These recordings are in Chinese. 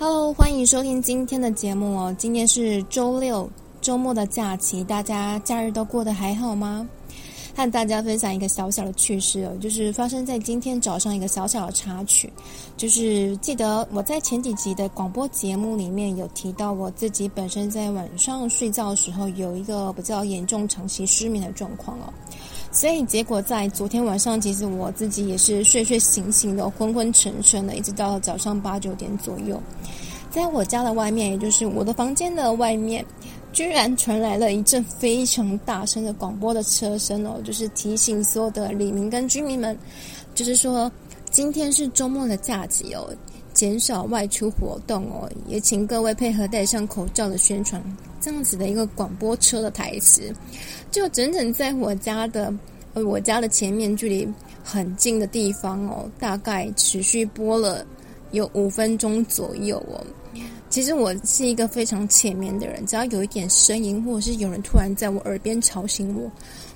Hello，欢迎收听今天的节目哦。今天是周六，周末的假期，大家假日都过得还好吗？和大家分享一个小小的趣事哦，就是发生在今天早上一个小小的插曲，就是记得我在前几集的广播节目里面有提到，我自己本身在晚上睡觉的时候有一个比较严重长期失眠的状况哦，所以结果在昨天晚上，其实我自己也是睡睡醒醒的，昏昏沉沉的，一直到早上八九点左右，在我家的外面，也就是我的房间的外面。居然传来了一阵非常大声的广播的车声哦，就是提醒所有的里民跟居民们，就是说今天是周末的假期哦，减少外出活动哦，也请各位配合戴上口罩的宣传，这样子的一个广播车的台词，就整整在我家的呃我家的前面距离很近的地方哦，大概持续播了有五分钟左右哦。其实我是一个非常浅眠的人，只要有一点声音，或者是有人突然在我耳边吵醒我，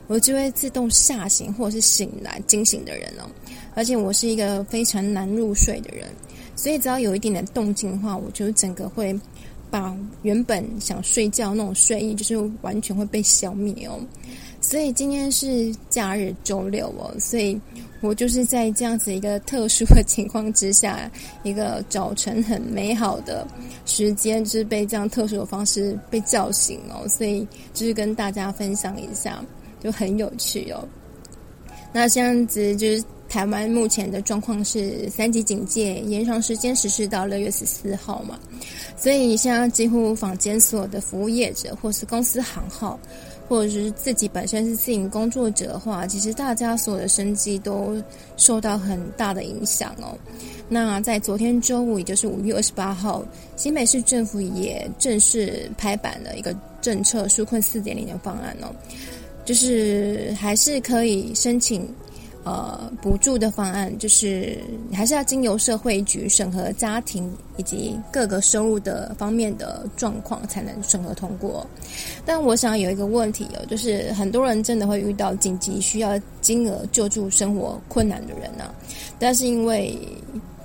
我就会自动吓醒或者是醒来惊醒的人哦。而且我是一个非常难入睡的人，所以只要有一点点动静的话，我就整个会把原本想睡觉那种睡意，就是完全会被消灭哦。所以今天是假日周六哦，所以我就是在这样子一个特殊的情况之下，一个早晨很美好的时间，就是被这样特殊的方式被叫醒哦，所以就是跟大家分享一下，就很有趣哦。那这样子就是台湾目前的状况是三级警戒，延长时间实施到六月十四号嘛，所以现在几乎坊间所有的服务业者或是公司行号。或者是自己本身是自营工作者的话，其实大家所有的生计都受到很大的影响哦。那在昨天周五，也就是五月二十八号，新北市政府也正式拍板了一个政策纾困四点零的方案哦，就是还是可以申请。呃，补助的方案就是还是要经由社会局审核家庭以及各个收入的方面的状况才能审核通过。但我想有一个问题哦，就是很多人真的会遇到紧急需要金额救助生活困难的人呢、但是因为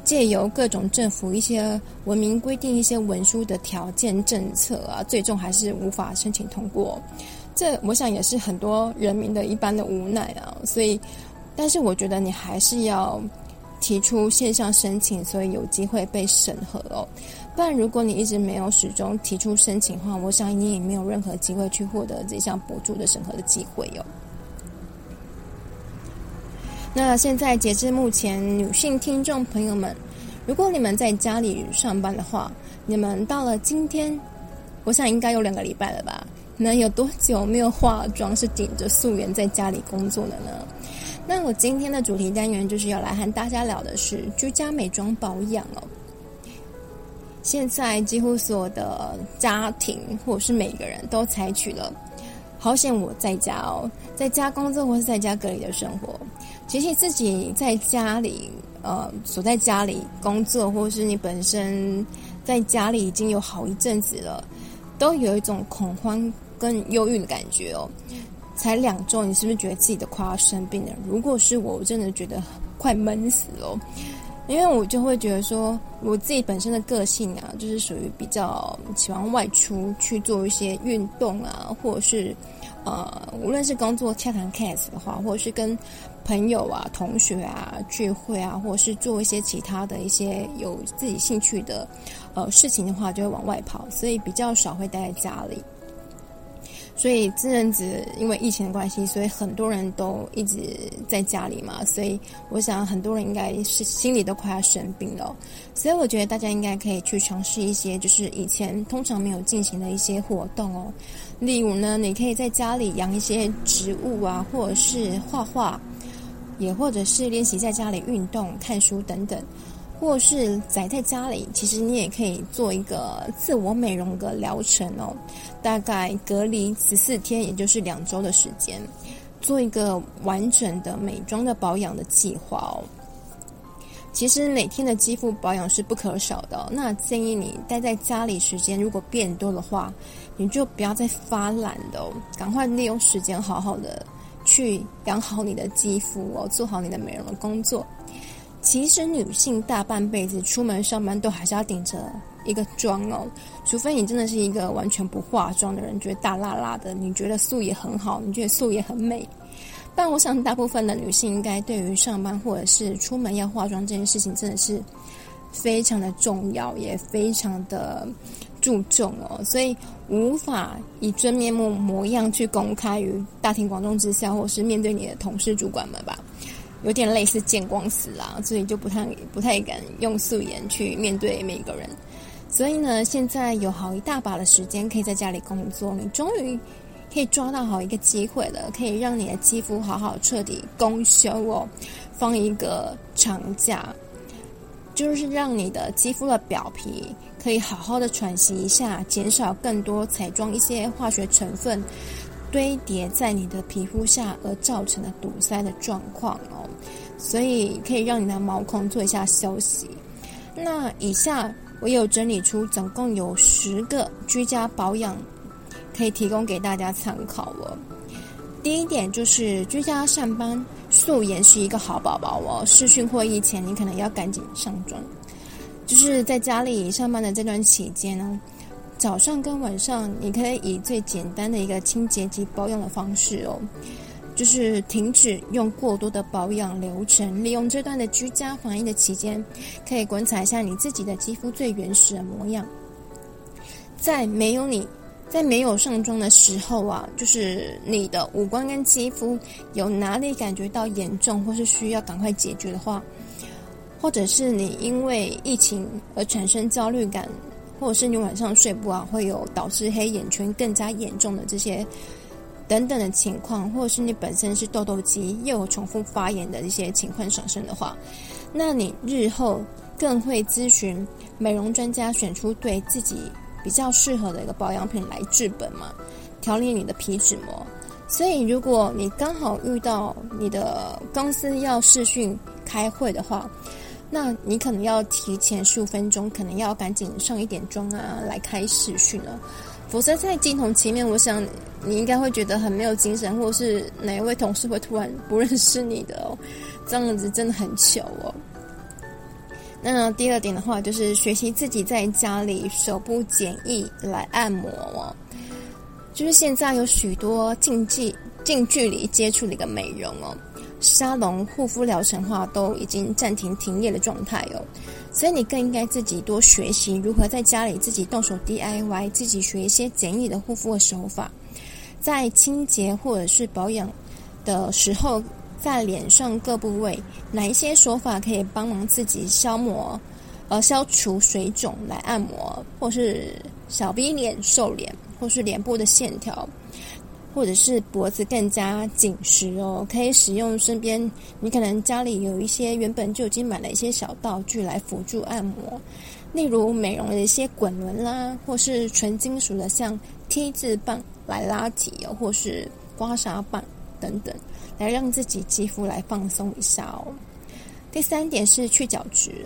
借由各种政府一些文明规定一些文书的条件政策啊，最终还是无法申请通过。这我想也是很多人民的一般的无奈啊，所以。但是我觉得你还是要提出线上申请，所以有机会被审核哦。不然如果你一直没有始终提出申请的话，我想你也没有任何机会去获得这项补助的审核的机会哟。那现在截至目前，女性听众朋友们，如果你们在家里上班的话，你们到了今天，我想应该有两个礼拜了吧？你们有多久没有化妆，是顶着素颜在家里工作了呢？那我今天的主题单元就是要来和大家聊的是居家美妆保养哦。现在几乎所有的家庭或者是每个人都采取了“好险我在家哦，在家工作或是在家隔离”的生活。其实自己在家里，呃，所在家里工作，或是你本身在家里已经有好一阵子了，都有一种恐慌跟忧郁的感觉哦。才两周，你是不是觉得自己都快要生病了？如果是我，我真的觉得快闷死了，因为我就会觉得说，我自己本身的个性啊，就是属于比较喜欢外出去做一些运动啊，或者是呃，无论是工作洽谈 case 的话，或者是跟朋友啊、同学啊聚会啊，或者是做一些其他的一些有自己兴趣的呃事情的话，就会往外跑，所以比较少会待在家里。所以这阵子因为疫情的关系，所以很多人都一直在家里嘛，所以我想很多人应该是心里都快要生病了。所以我觉得大家应该可以去尝试一些就是以前通常没有进行的一些活动哦。例如呢，你可以在家里养一些植物啊，或者是画画，也或者是练习在家里运动、看书等等。或是宅在家里，其实你也可以做一个自我美容的疗程哦，大概隔离十四天，也就是两周的时间，做一个完整的美妆的保养的计划哦。其实每天的肌肤保养是不可少的，那建议你待在家里时间如果变多的话，你就不要再发懒的哦，赶快利用时间好好的去养好你的肌肤哦，做好你的美容的工作。其实女性大半辈子出门上班都还是要顶着一个妆哦，除非你真的是一个完全不化妆的人，觉得大辣辣的，你觉得素颜很好，你觉得素颜很美。但我想大部分的女性应该对于上班或者是出门要化妆这件事情，真的是非常的重要，也非常的注重哦，所以无法以真面目模样去公开于大庭广众之下，或是面对你的同事主管们吧。有点类似见光死啦，所以就不太不太敢用素颜去面对每一个人。所以呢，现在有好一大把的时间可以在家里工作，你终于可以抓到好一个机会了，可以让你的肌肤好好彻底公休哦，放一个长假，就是让你的肌肤的表皮可以好好的喘息一下，减少更多彩妆一些化学成分。堆叠在你的皮肤下而造成的堵塞的状况哦，所以可以让你的毛孔做一下休息。那以下我有整理出总共有十个居家保养，可以提供给大家参考哦。第一点就是居家上班，素颜是一个好宝宝哦。视讯会议前你可能要赶紧上妆，就是在家里上班的这段期间呢。早上跟晚上，你可以以最简单的一个清洁及保养的方式哦，就是停止用过多的保养流程，利用这段的居家防疫的期间，可以观察一下你自己的肌肤最原始的模样。在没有你，在没有上妆的时候啊，就是你的五官跟肌肤有哪里感觉到严重，或是需要赶快解决的话，或者是你因为疫情而产生焦虑感。或者是你晚上睡不好，会有导致黑眼圈更加严重的这些等等的情况，或者是你本身是痘痘肌又有重复发炎的一些情况产生的话，那你日后更会咨询美容专家，选出对自己比较适合的一个保养品来治本嘛，调理你的皮脂膜。所以，如果你刚好遇到你的公司要视讯开会的话，那你可能要提前十五分钟，可能要赶紧上一点妆啊，来开视讯了。否则在镜头前面，我想你应该会觉得很没有精神，或是哪一位同事会突然不认识你的哦，这样子真的很糗哦。那第二点的话，就是学习自己在家里手部简易来按摩哦。就是现在有许多近距近距离接触的一个美容哦。沙龙护肤疗程化都已经暂停停业的状态哦，所以你更应该自己多学习如何在家里自己动手 DIY，自己学一些简易的护肤的手法，在清洁或者是保养的时候，在脸上各部位哪一些手法可以帮忙自己消磨呃消除水肿来按摩，或是小 V 脸、瘦脸，或是脸部的线条。或者是脖子更加紧实哦，可以使用身边你可能家里有一些原本就已经买了一些小道具来辅助按摩，例如美容的一些滚轮啦，或是纯金属的像 T 字棒来拉提哦，或是刮痧棒等等，来让自己肌肤来放松一下哦。第三点是去角质，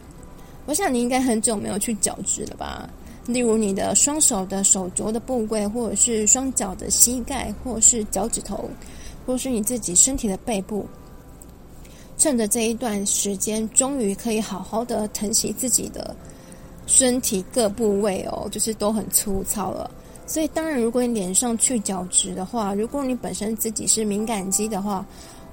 我想你应该很久没有去角质了吧？例如你的双手的手肘的部位，或者是双脚的膝盖，或者是脚趾头，或是你自己身体的背部，趁着这一段时间，终于可以好好的疼惜自己的身体各部位哦，就是都很粗糙了。所以当然，如果你脸上去角质的话，如果你本身自己是敏感肌的话，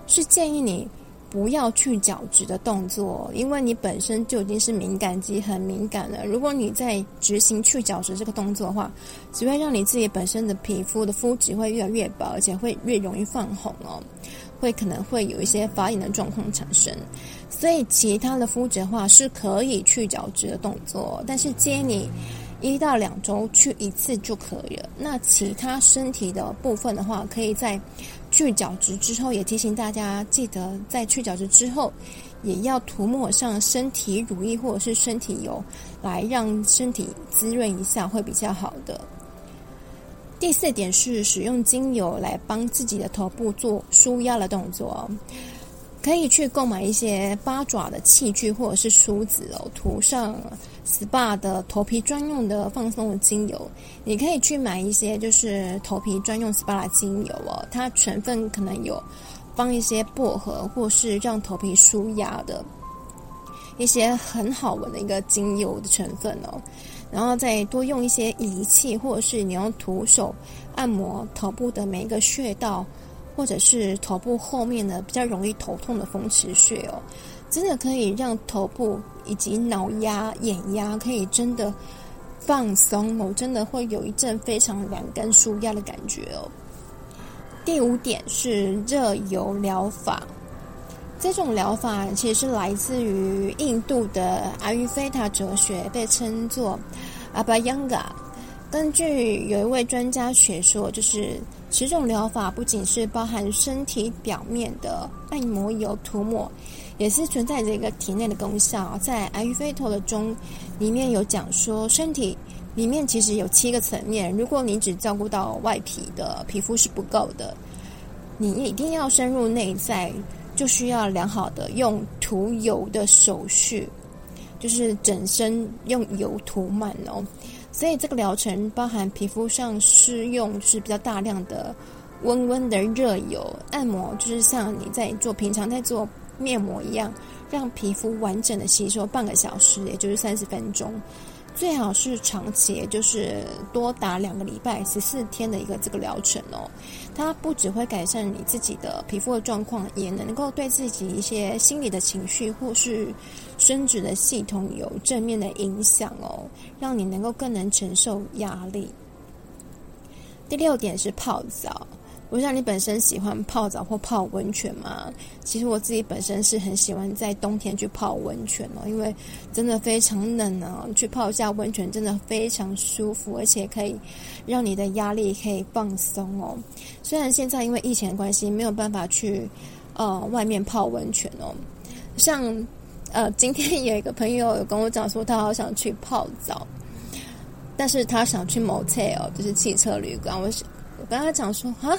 是建议你。不要去角质的动作，因为你本身就已经是敏感肌很敏感了。如果你在执行去角质这个动作的话，只会让你自己本身的皮肤的肤质会越来越薄，而且会越容易泛红哦，会可能会有一些发炎的状况产生。所以其他的肤质的话是可以去角质的动作，但是建议你一到两周去一次就可以了。那其他身体的部分的话，可以在。去角质之后，也提醒大家记得在去角质之后，也要涂抹上身体乳液或者是身体油，来让身体滋润一下，会比较好的。第四点是使用精油来帮自己的头部做舒压的动作。可以去购买一些八爪的器具或者是梳子哦，涂上 SPA 的头皮专用的放松的精油。你可以去买一些就是头皮专用 SPA 的精油哦，它成分可能有放一些薄荷或是让头皮舒压的。一些很好闻的一个精油的成分哦，然后再多用一些仪器，或者是你用徒手按摩头部的每一个穴道，或者是头部后面的比较容易头痛的风池穴哦，真的可以让头部以及脑压、眼压可以真的放松哦，真的会有一阵非常凉跟舒压的感觉哦。第五点是热油疗法。这种疗法其实是来自于印度的阿育吠陀哲学，被称作阿巴扬嘎。根据有一位专家学说，就是此种疗法不仅是包含身体表面的按摩油涂抹，也是存在着一个体内的功效。在阿育吠陀的中，里面有讲说，身体里面其实有七个层面，如果你只照顾到外皮的皮肤是不够的，你一定要深入内在。就需要良好的用涂油的手续，就是整身用油涂满哦。所以这个疗程包含皮肤上施用是比较大量的温温的热油按摩，就是像你在做平常在做面膜一样，让皮肤完整的吸收半个小时，也就是三十分钟。最好是长期，就是多达两个礼拜、十四天的一个这个疗程哦。它不只会改善你自己的皮肤的状况，也能够对自己一些心理的情绪或是生殖的系统有正面的影响哦，让你能够更能承受压力。第六点是泡澡。我想你本身喜欢泡澡或泡温泉吗？其实我自己本身是很喜欢在冬天去泡温泉哦，因为真的非常冷啊，去泡一下温泉真的非常舒服，而且可以让你的压力可以放松哦。虽然现在因为疫情的关系没有办法去呃外面泡温泉哦，像呃 今天有一个朋友有跟我讲说他好想去泡澡，但是他想去 motel 就是汽车旅馆，我想。跟他讲说啊，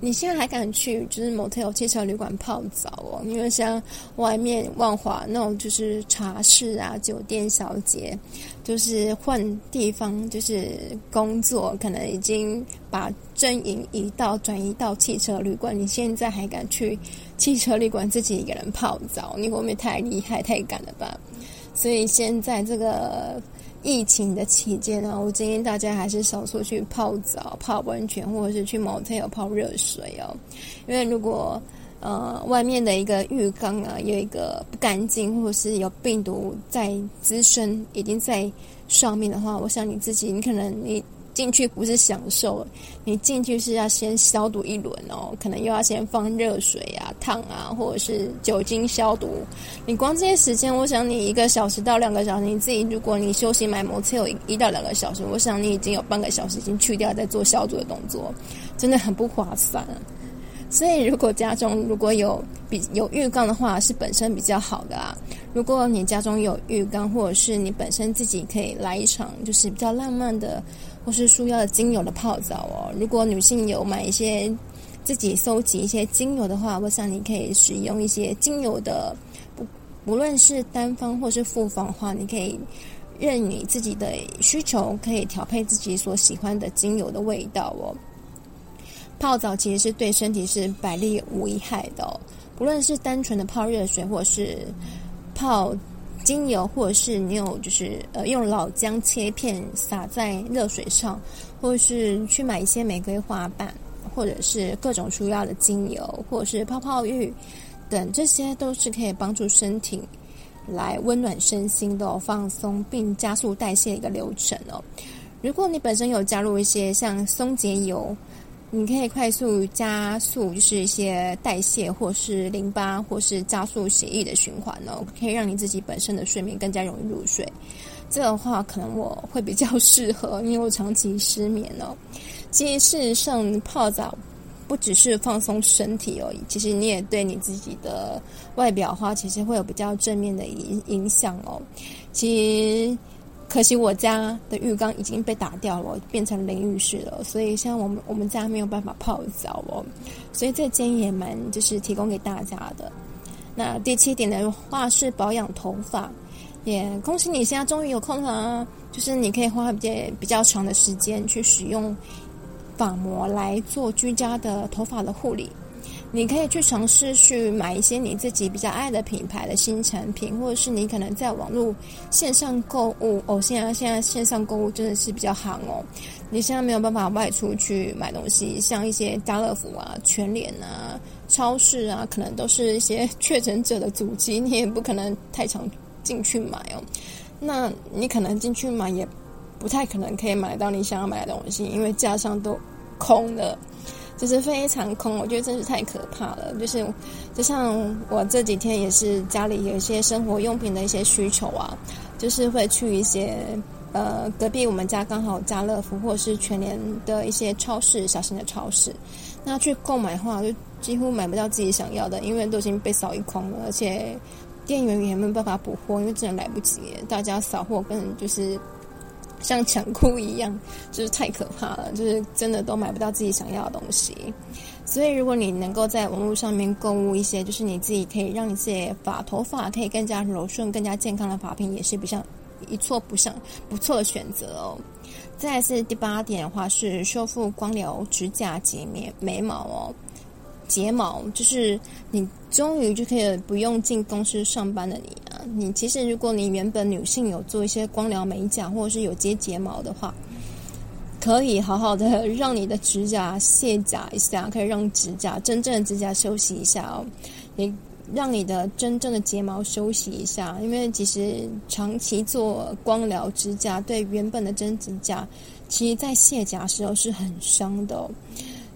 你现在还敢去就是 motel 汽车旅馆泡澡哦？因为像外面万华那种就是茶室啊、酒店小姐，就是换地方就是工作，可能已经把阵营移到转移到汽车旅馆。你现在还敢去汽车旅馆自己一个人泡澡？你会不会太厉害、太敢了吧？所以现在这个。疫情的期间呢，我建议大家还是少出去泡澡、泡温泉，或者是去 motel 泡热水哦。因为如果呃外面的一个浴缸啊有一个不干净，或者是有病毒在滋生，已经在上面的话，我想你自己，你可能你。进去不是享受，你进去是要先消毒一轮哦，可能又要先放热水啊、烫啊，或者是酒精消毒。你光这些时间，我想你一个小时到两个小时，你自己如果你休息买摩车有一到两个小时，我想你已经有半个小时已经去掉在做消毒的动作，真的很不划算。所以，如果家中如果有比有浴缸的话，是本身比较好的啊。如果你家中有浴缸，或者是你本身自己可以来一场，就是比较浪漫的，或是舒压的精油的泡澡哦。如果女性有买一些自己搜集一些精油的话，我想你可以使用一些精油的，不不论是单方或是复方的话，你可以任你自己的需求，可以调配自己所喜欢的精油的味道哦。泡澡其实是对身体是百利无一害的哦，不论是单纯的泡热水，或是泡精油，或者是你有就是呃用老姜切片撒在热水上，或者是去买一些玫瑰花瓣，或者是各种舒压的精油，或者是泡泡浴等，这些都是可以帮助身体来温暖身心的哦，放松并加速代谢的一个流程哦。如果你本身有加入一些像松节油。你可以快速加速，就是一些代谢，或是淋巴，或是加速血液的循环哦，可以让你自己本身的睡眠更加容易入睡。这个话可能我会比较适合，因为我长期失眠哦。其实事实上，泡澡不只是放松身体而已，其实你也对你自己的外表的话，其实会有比较正面的影影响哦。其实。可惜我家的浴缸已经被打掉了，变成淋浴室了，所以现在我们我们家没有办法泡澡哦。所以这建议也蛮就是提供给大家的。那第七点的话是保养头发，也恭喜你现在终于有空了啊！就是你可以花比较比较长的时间去使用发膜来做居家的头发的护理。你可以去尝试去买一些你自己比较爱的品牌的新产品，或者是你可能在网络线上购物哦。现在现在线上购物真的是比较行哦。你现在没有办法外出去买东西，像一些家乐福啊、全联啊、超市啊，可能都是一些确诊者的足迹，你也不可能太常进去买哦。那你可能进去买也不太可能可以买到你想要买的东西，因为架上都空了。就是非常空，我觉得真是太可怕了。就是，就像我这几天也是家里有一些生活用品的一些需求啊，就是会去一些呃隔壁我们家刚好家乐福或者是全联的一些超市，小型的超市，那去购买的话，就几乎买不到自己想要的，因为都已经被扫一空了，而且店员也没有办法补货，因为真的来不及，大家扫货根本就是。像抢库一样，就是太可怕了，就是真的都买不到自己想要的东西。所以，如果你能够在网络上面购物一些，就是你自己可以让你自己发头发可以更加柔顺、更加健康的发品，也是不像一错不上不错的选择哦。再来是第八点的话，是修复光疗、指甲、洁面、眉毛哦。睫毛就是你终于就可以不用进公司上班的你！你其实如果你原本女性有做一些光疗美甲或者是有接睫毛的话，可以好好的 让你的指甲卸甲一下，可以让指甲真正的指甲休息一下哦，也让你的真正的睫毛休息一下，因为其实长期做光疗指甲对原本的真指甲，其实在卸甲时候是很伤的哦。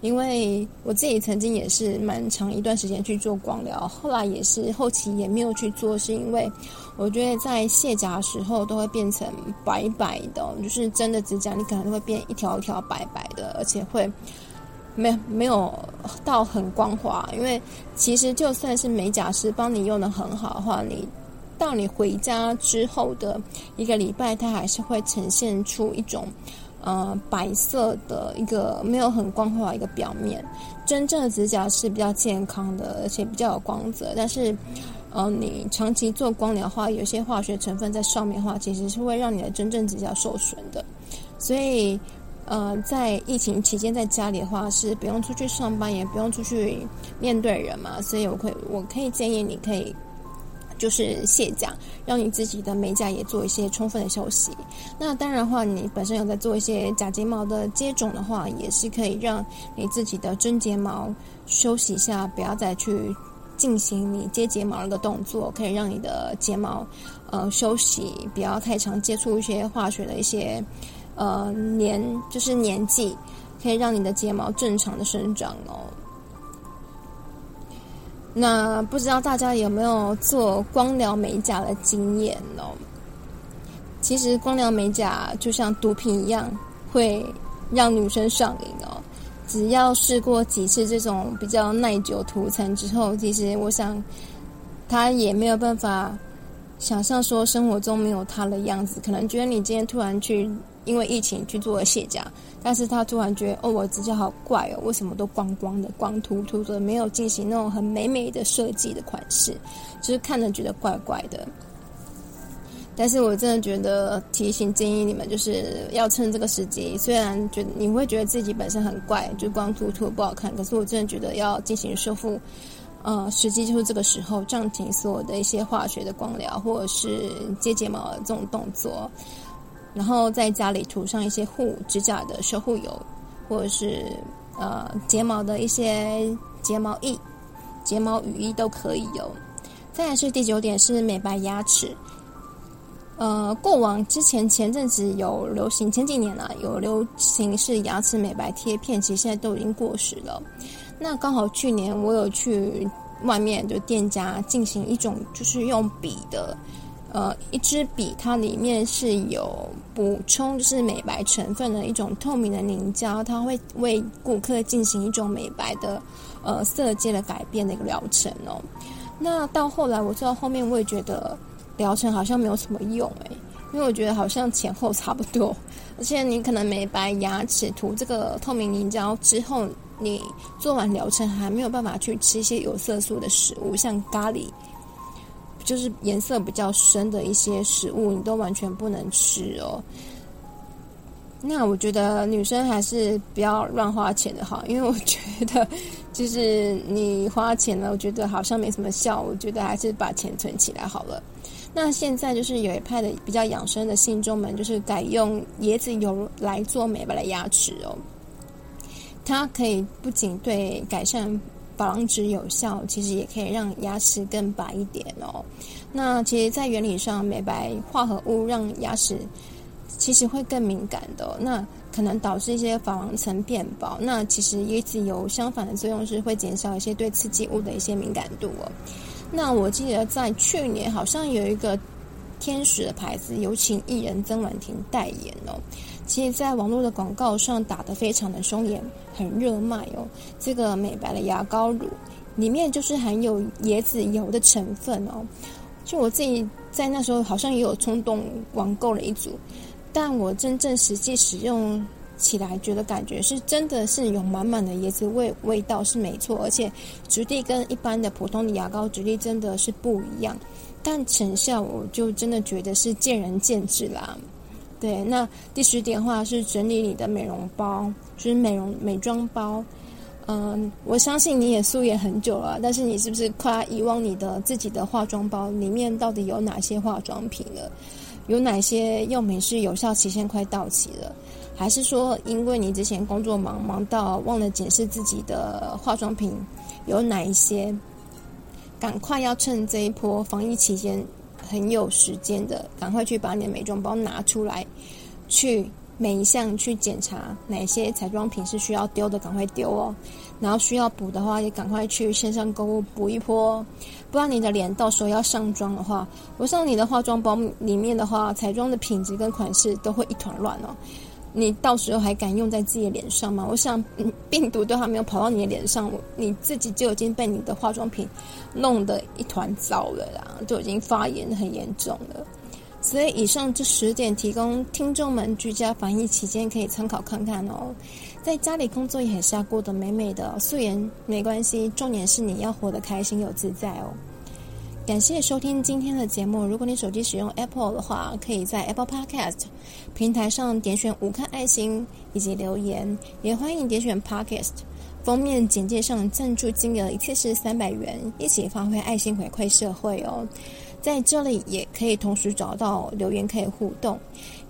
因为我自己曾经也是蛮长一段时间去做光疗，后来也是后期也没有去做，是因为我觉得在卸甲时候都会变成白白的，就是真的指甲你可能会变一条一条白白的，而且会没没有到很光滑。因为其实就算是美甲师帮你用的很好的话，你到你回家之后的一个礼拜，它还是会呈现出一种。呃，白色的一个没有很光滑的一个表面，真正的指甲是比较健康的，而且比较有光泽。但是，呃，你长期做光疗的话，有些化学成分在上面的话，其实是会让你的真正指甲受损的。所以，呃，在疫情期间在家里的话，是不用出去上班，也不用出去面对人嘛。所以，我可以，我可以建议你可以。就是卸甲，让你自己的美甲也做一些充分的休息。那当然的话，你本身有在做一些假睫毛的接种的话，也是可以让你自己的真睫毛休息一下，不要再去进行你接睫毛的动作，可以让你的睫毛呃休息，不要太常接触一些化学的一些呃粘，就是粘剂，可以让你的睫毛正常的生长哦。那不知道大家有没有做光疗美甲的经验哦？其实光疗美甲就像毒品一样，会让女生上瘾哦。只要试过几次这种比较耐久涂层之后，其实我想，他也没有办法想象说生活中没有他的样子。可能觉得你今天突然去。因为疫情去做了卸甲，但是他突然觉得哦，我指甲好怪哦，为什么都光光的、光秃秃的，没有进行那种很美美的设计的款式，就是看着觉得怪怪的。但是我真的觉得提醒建议你们，就是要趁这个时机，虽然觉得你会觉得自己本身很怪，就光秃秃不好看，可是我真的觉得要进行修复，呃，时机就是这个时候，暂停所有的一些化学的光疗或者是接睫毛的这种动作。然后在家里涂上一些护指甲的修护油，或者是呃睫毛的一些睫毛液、睫毛雨衣都可以有。再来是第九点是美白牙齿。呃，过往之前前阵子有流行，前几年啊有流行是牙齿美白贴片，其实现在都已经过时了。那刚好去年我有去外面的店家进行一种就是用笔的。呃，一支笔它里面是有补充，就是美白成分的一种透明的凝胶，它会为顾客进行一种美白的呃色阶的改变的一个疗程哦。那到后来我做到后面，我也觉得疗程好像没有什么用诶，因为我觉得好像前后差不多，而且你可能美白牙齿涂这个透明凝胶之后，你做完疗程还没有办法去吃一些有色素的食物，像咖喱。就是颜色比较深的一些食物，你都完全不能吃哦。那我觉得女生还是不要乱花钱的好，因为我觉得就是你花钱了，我觉得好像没什么效，我觉得还是把钱存起来好了。那现在就是有一派的比较养生的信众们，就是改用椰子油来做美白的牙齿哦。它可以不仅对改善珐琅质有效，其实也可以让牙齿更白一点哦。那其实，在原理上，美白化合物让牙齿其实会更敏感的，那可能导致一些珐琅层变薄。那其实椰子油相反的作用是会减少一些对刺激物的一些敏感度哦。那我记得在去年好像有一个天使的牌子有请艺人曾婉婷代言哦。其实，在网络的广告上打得非常的凶，也很热卖哦。这个美白的牙膏乳里面就是含有椰子油的成分哦。就我自己在那时候好像也有冲动网购了一组，但我真正实际使用起来，觉得感觉是真的是有满满的椰子味，味道是没错，而且质地跟一般的普通的牙膏质地真的是不一样。但成效，我就真的觉得是见仁见智啦。对，那第十点话是整理你的美容包，就是美容美妆包。嗯，我相信你也素颜很久了，但是你是不是快遗忘你的自己的化妆包里面到底有哪些化妆品了？有哪些用品是有效期限快到期了？还是说因为你之前工作忙，忙到忘了检视自己的化妆品有哪一些？赶快要趁这一波防疫期间。很有时间的，赶快去把你的美妆包拿出来，去每一项去检查哪些彩妆品是需要丢的，赶快丢哦。然后需要补的话，也赶快去线上购物补一波，不然你的脸到时候要上妆的话，我上你的化妆包里面的话，彩妆的品质跟款式都会一团乱哦。你到时候还敢用在自己的脸上吗？我想，病毒都还没有跑到你的脸上，你自己就已经被你的化妆品弄得一团糟了啦，就已经发炎很严重了。所以，以上这十点提供听众们居家防疫期间可以参考看看哦。在家里工作也是要过得美美的，素颜没关系，重点是你要活得开心又自在哦。感谢收听今天的节目。如果你手机使用 Apple 的话，可以在 Apple Podcast 平台上点选五颗爱心以及留言，也欢迎点选 Podcast 封面简介上赞助金额一次是三百元，一起发挥爱心回馈社会哦。在这里也可以同时找到留言可以互动，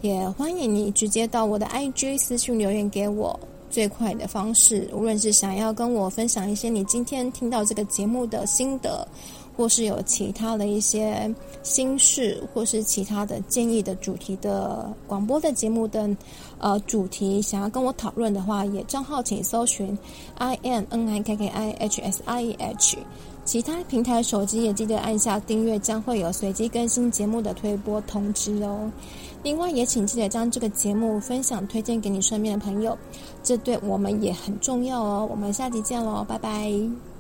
也欢迎你直接到我的 IG 私讯留言给我。最快的方式，无论是想要跟我分享一些你今天听到这个节目的心得。或是有其他的一些心事，或是其他的建议的主题的广播的节目的呃主题，想要跟我讨论的话，也账号请搜寻 i n n i k k i h s i e h，其他平台手机也记得按下订阅，将会有随机更新节目的推播通知哦。另外也请记得将这个节目分享推荐给你身边的朋友，这对我们也很重要哦。我们下集见喽，拜拜。